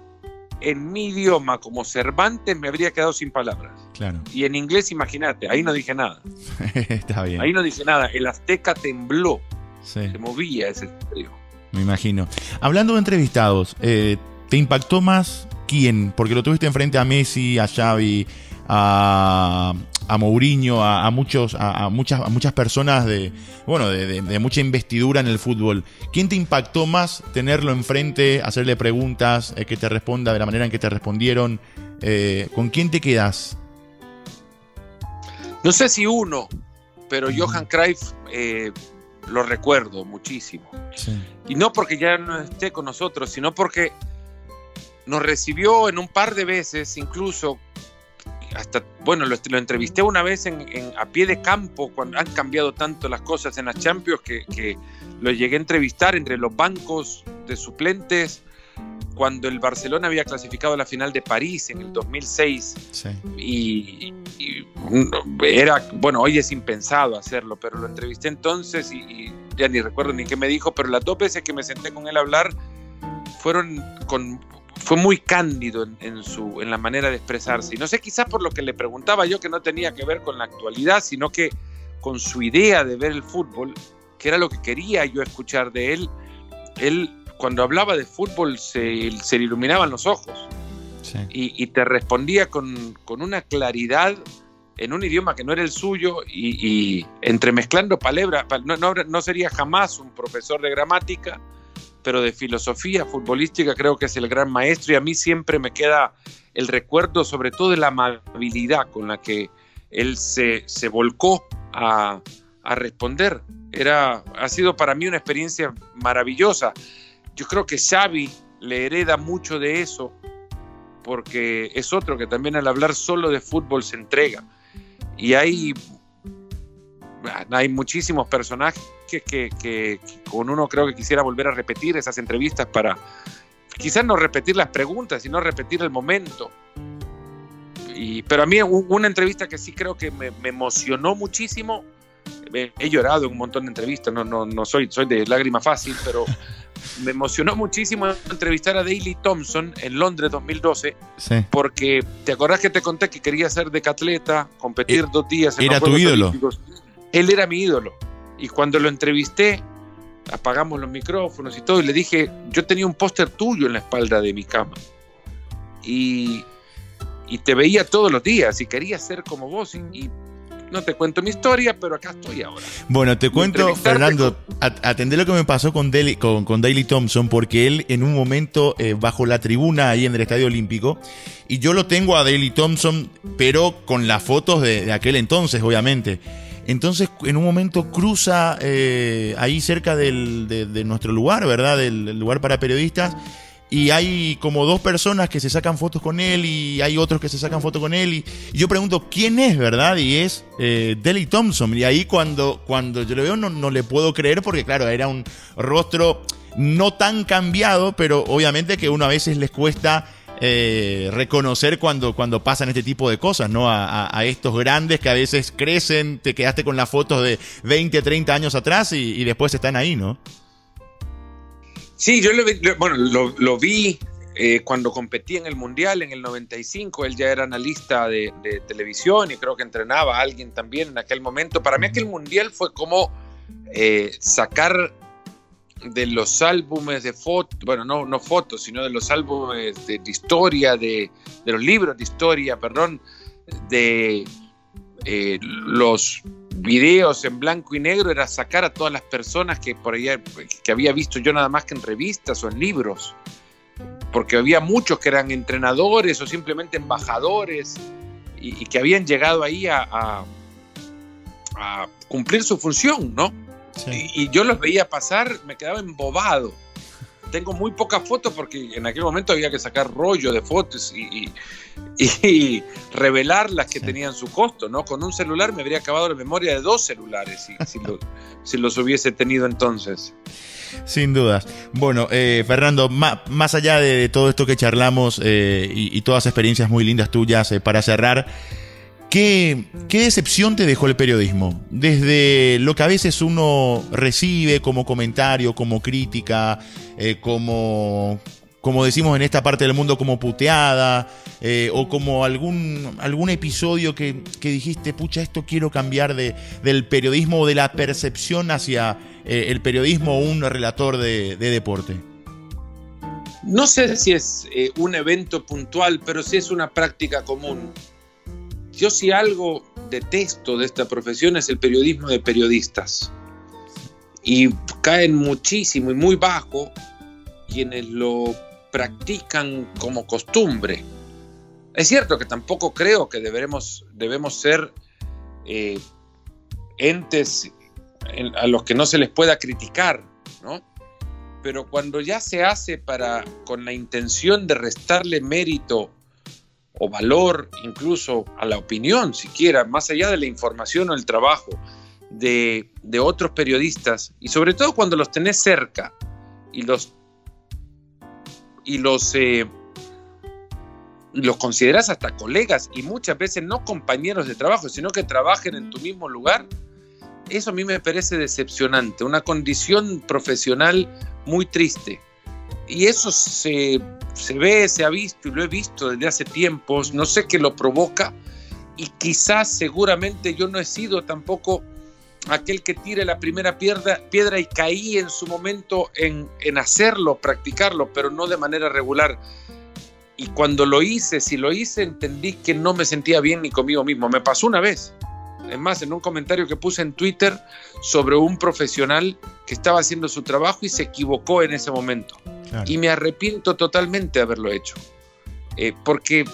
en mi idioma como Cervantes me habría quedado sin palabras. Claro. Y en inglés, imagínate, ahí no dije nada. Está bien. Ahí no dije nada. El Azteca tembló, Sí, se movía ese estadio. me imagino. Hablando de entrevistados, eh, ¿te impactó más quién? Porque lo tuviste enfrente a Messi, a Xavi, a, a Mourinho, a, a muchos, a, a muchas, a muchas personas de, bueno, de, de- de mucha investidura en el fútbol. ¿Quién te impactó más tenerlo enfrente, hacerle preguntas, eh, que te responda de la manera en que te respondieron? Eh, ¿Con quién te quedas? No sé si uno, pero Johan Cruyff eh, lo recuerdo muchísimo. Y no porque ya no esté con nosotros, sino porque nos recibió en un par de veces, incluso hasta, bueno, lo, lo entrevisté una vez en, en- a pie de campo, cuando han cambiado tanto las cosas en las Champions, que, que lo llegué a entrevistar entre los bancos de suplentes, cuando el Barcelona había clasificado a la final de París en el 2006 Sí. y, y era, bueno, hoy es impensado hacerlo, pero lo entrevisté entonces y, y ya ni recuerdo ni qué me dijo, pero las dos veces que me senté con él a hablar fueron con, fue muy cándido en, en su, en la manera de expresarse. Y no sé, quizás por lo que le preguntaba yo que no tenía que ver con la actualidad, sino que con su idea de ver el fútbol, que era lo que quería yo escuchar de él, él cuando hablaba de fútbol se, se le iluminaban los ojos Sí. y, y te respondía con, con una claridad en un idioma que no era el suyo y, y entremezclando palabras. No, no, no sería jamás un profesor de gramática, pero de filosofía futbolística creo que es el gran maestro y a mí siempre me queda el recuerdo sobre todo de la amabilidad con la que él se, se volcó a, a responder. Era, ha sido para mí una experiencia maravillosa. Yo creo que Xavi le hereda mucho de eso porque es otro que también al hablar solo de fútbol se entrega. Y hay, hay muchísimos personajes que, que, que con uno creo que quisiera volver a repetir esas entrevistas para quizás no repetir las preguntas, sino repetir el momento. Y, pero a mí una entrevista que sí creo que me, me emocionó muchísimo, he, he llorado en un montón de entrevistas, no, no, no soy, soy de lágrima fácil, pero me emocionó muchísimo entrevistar a Daley Thompson en Londres 2012, Sí. porque te acordás que te conté que quería ser decatleta, competir Eh, dos días en era los tu ídolo. Olímpicos. Él era mi ídolo. Y cuando lo entrevisté, apagamos los micrófonos y todo, y le dije, yo tenía un póster tuyo en la espalda de mi cama. Y, y te veía todos los días y quería ser como vos. Y, no te cuento mi historia, pero acá estoy ahora. Bueno, te cuento, Fernando, at- atendé lo que me pasó con Daley, con, con Thompson, porque él en un momento eh, bajo la tribuna ahí en el Estadio Olímpico, y yo lo tengo a Daley Thompson, pero con las fotos de, de aquel entonces, obviamente. Entonces, en un momento cruza eh, ahí cerca del- de, nuestro lugar, ¿verdad? Del, lugar para periodistas. Y hay como dos personas que se sacan fotos con él y hay otros que se sacan fotos con él. Y, y yo pregunto, ¿quién es, verdad? Y es eh, Daley Thompson. Y ahí cuando, cuando yo lo veo no, no le puedo creer porque, claro, era un rostro no tan cambiado, pero obviamente que uno a veces les cuesta eh, reconocer cuando, cuando pasan este tipo de cosas, ¿no? A, a- a estos grandes que a veces crecen, te quedaste con las fotos de 20, 30 años atrás y, y después están ahí, ¿no? Sí, yo lo bueno, lo, lo vi eh, cuando competí en el Mundial en el 95. Él ya era analista de, de televisión y creo que entrenaba a alguien también en aquel momento. Para mí aquel Mundial fue como eh, sacar de los álbumes de fotos, bueno, no, no fotos, sino de los álbumes de, historia, de, de los libros de historia, perdón, de eh, los videos en blanco y negro, era sacar a todas las personas que por ahí que había visto yo nada más que en revistas o en libros, porque había muchos que eran entrenadores o simplemente embajadores y, y que habían llegado ahí a, a- a cumplir su función, ¿no? Y, y yo los veía pasar, me quedaba embobado. Tengo muy pocas fotos porque en aquel momento había que sacar rollo de fotos y, y, y revelar las que Sí. tenían su costo, ¿no? Con un celular me habría acabado la memoria de dos celulares si, si, lo- si los hubiese tenido entonces. Sin dudas. Bueno, eh, Fernando, ma- más allá de, de todo esto que charlamos eh, y, y todas las experiencias muy lindas tuyas, eh, para cerrar, ¿qué, ¿qué decepción te dejó el periodismo? Desde lo que a veces uno recibe como comentario, como crítica, eh, como como decimos en esta parte del mundo, como puteada, eh, o como algún, algún episodio que, dijiste, pucha, esto quiero cambiar de, del periodismo o de la percepción hacia eh, el periodismo o un relator de, de, deporte? No sé si es un evento puntual, pero sí es una práctica común. Yo si algo detesto de esta profesión es el periodismo de periodistas. Y caen muchísimo y muy bajo quienes lo practican como costumbre. Es cierto que tampoco creo que deberemos, debemos ser eh, entes a los que no se les pueda criticar, ¿no? Pero cuando ya se hace para, con la intención de restarle mérito o valor incluso a la opinión, siquiera, más allá de la información o el trabajo de, de otros periodistas, y sobre todo cuando los tenés cerca y los, y los, eh, los consideras hasta colegas y muchas veces no compañeros de trabajo, sino que trabajen en tu mismo lugar, eso a mí me parece decepcionante, una condición profesional muy triste. Y eso se, se, ve, se ha visto y lo he visto desde hace tiempos, no sé qué lo provoca y quizás seguramente yo no he sido tampoco aquel que tire la primera piedra, piedra y caí en su momento en, en hacerlo, practicarlo, pero no de manera regular. Y cuando lo hice, si lo hice, entendí que no me sentía bien ni conmigo mismo. Me pasó una vez. Es más, en un comentario que puse en Twitter sobre un profesional que estaba haciendo su trabajo y se equivocó en ese momento. Claro. Y me arrepiento totalmente de haberlo hecho. Eh, porque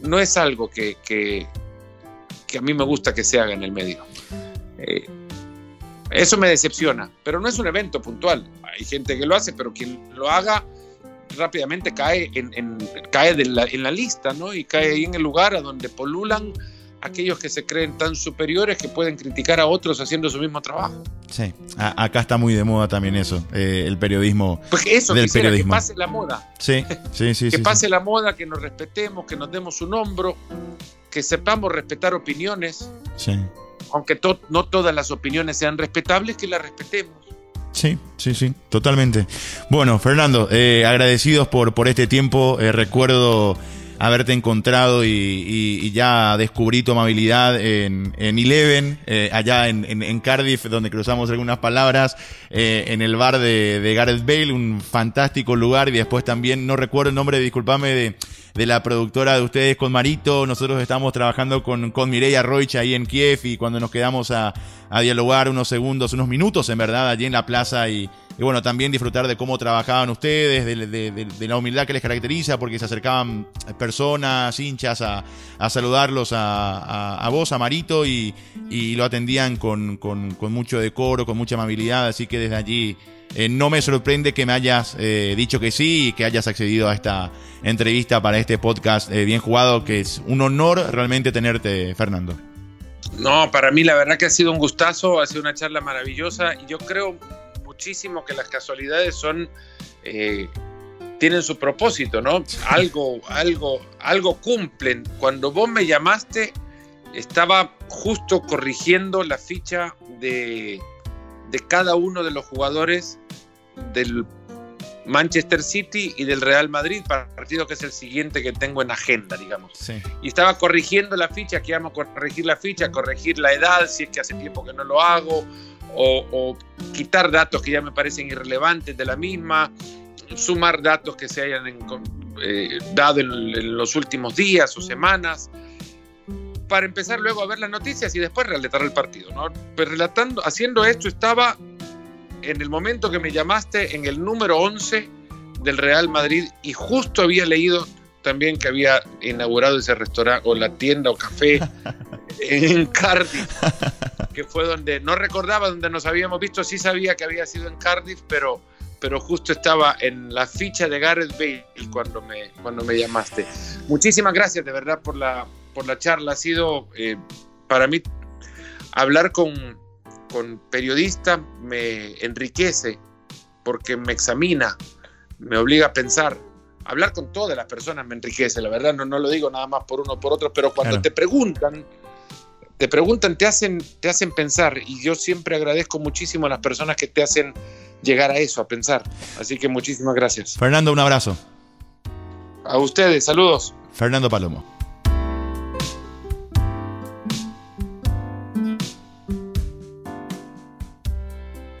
no es algo que, que, que, a mí me gusta que se haga en el medio. Eh, eso me decepciona, pero no es un evento puntual. Hay gente que lo hace, pero quien lo haga rápidamente cae en, en cae de la, en la lista, ¿no? Y cae ahí en el lugar a donde polulan aquellos que se creen tan superiores que pueden criticar a otros haciendo su mismo trabajo. Sí, a acá está muy de moda también eso, eh, el periodismo. Pues eso del periodismo. que pase la moda. Sí, sí, sí. que sí, pase sí. la moda, que nos respetemos, que nos demos un hombro, que sepamos respetar opiniones, Sí. aunque to no todas las opiniones sean respetables, que las respetemos. Sí, sí, sí, totalmente. Bueno, Fernando, eh, agradecidos por, por este tiempo. Eh, recuerdo haberte encontrado y, y, y, ya descubrí tu amabilidad en, en Eleven, eh, allá en, Cardiff, donde cruzamos algunas palabras, eh, en el bar de, de, Gareth Bale, un fantástico lugar, y después también, no recuerdo el nombre, discúlpame, de, de la productora de ustedes con Marito, nosotros estamos trabajando con, con Mireia Roich ahí en Kiev, y cuando nos quedamos a, dialogar unos segundos, unos minutos en verdad, allí en la plaza, y, bueno, también disfrutar de cómo trabajaban ustedes, de, la humildad que les caracteriza, porque se acercaban personas, hinchas, a, a saludarlos a, a, vos, a Marito, y, y lo atendían con, con, mucho decoro, con mucha amabilidad, así que desde allí eh, no me sorprende que me hayas eh, dicho que sí y que hayas accedido a esta entrevista para este podcast eh, bien jugado, que es un honor realmente tenerte, Fernando. No, para mí la verdad que ha sido un gustazo, ha sido una charla maravillosa y yo creo muchísimo que las casualidades son tienen su propósito, ¿no? Algo, algo, algo cumplen. Cuando vos me llamaste, estaba justo corrigiendo la ficha de, de cada uno de los jugadores del Manchester City y del Real Madrid, partido que es el siguiente que tengo en agenda, digamos. Sí. Y estaba corrigiendo la ficha, que corregir la ficha, corregir la edad, si es que hace tiempo que no lo hago, o, o, quitar datos que ya me parecen irrelevantes de la misma, sumar datos que se hayan eh, dado en, en, los últimos días o semanas, para empezar luego a ver las noticias y después relatar el partido. ¿no? Pero relatando, haciendo esto estaba en el momento que me llamaste en el número 11 del Real Madrid y justo había leído también que había inaugurado ese restaurante o la tienda o café en Cardiff, que fue donde no recordaba donde nos habíamos visto, sí sabía que había sido en Cardiff, pero, pero justo estaba en la ficha de Gareth Bale cuando me, cuando me llamaste. Muchísimas gracias de verdad por la, por la charla, ha sido eh, para mí hablar con, con periodistas me enriquece porque me examina, me obliga a pensar hablar con todas las personas me enriquece, la verdad, no, no lo digo nada más por uno o por otro, pero cuando claro. te preguntan, te preguntan, te hacen, te hacen pensar, y yo siempre agradezco muchísimo a las personas que te hacen llegar a eso, a pensar. Así que muchísimas gracias. Fernando, un abrazo. A ustedes, saludos. Fernando Palomo.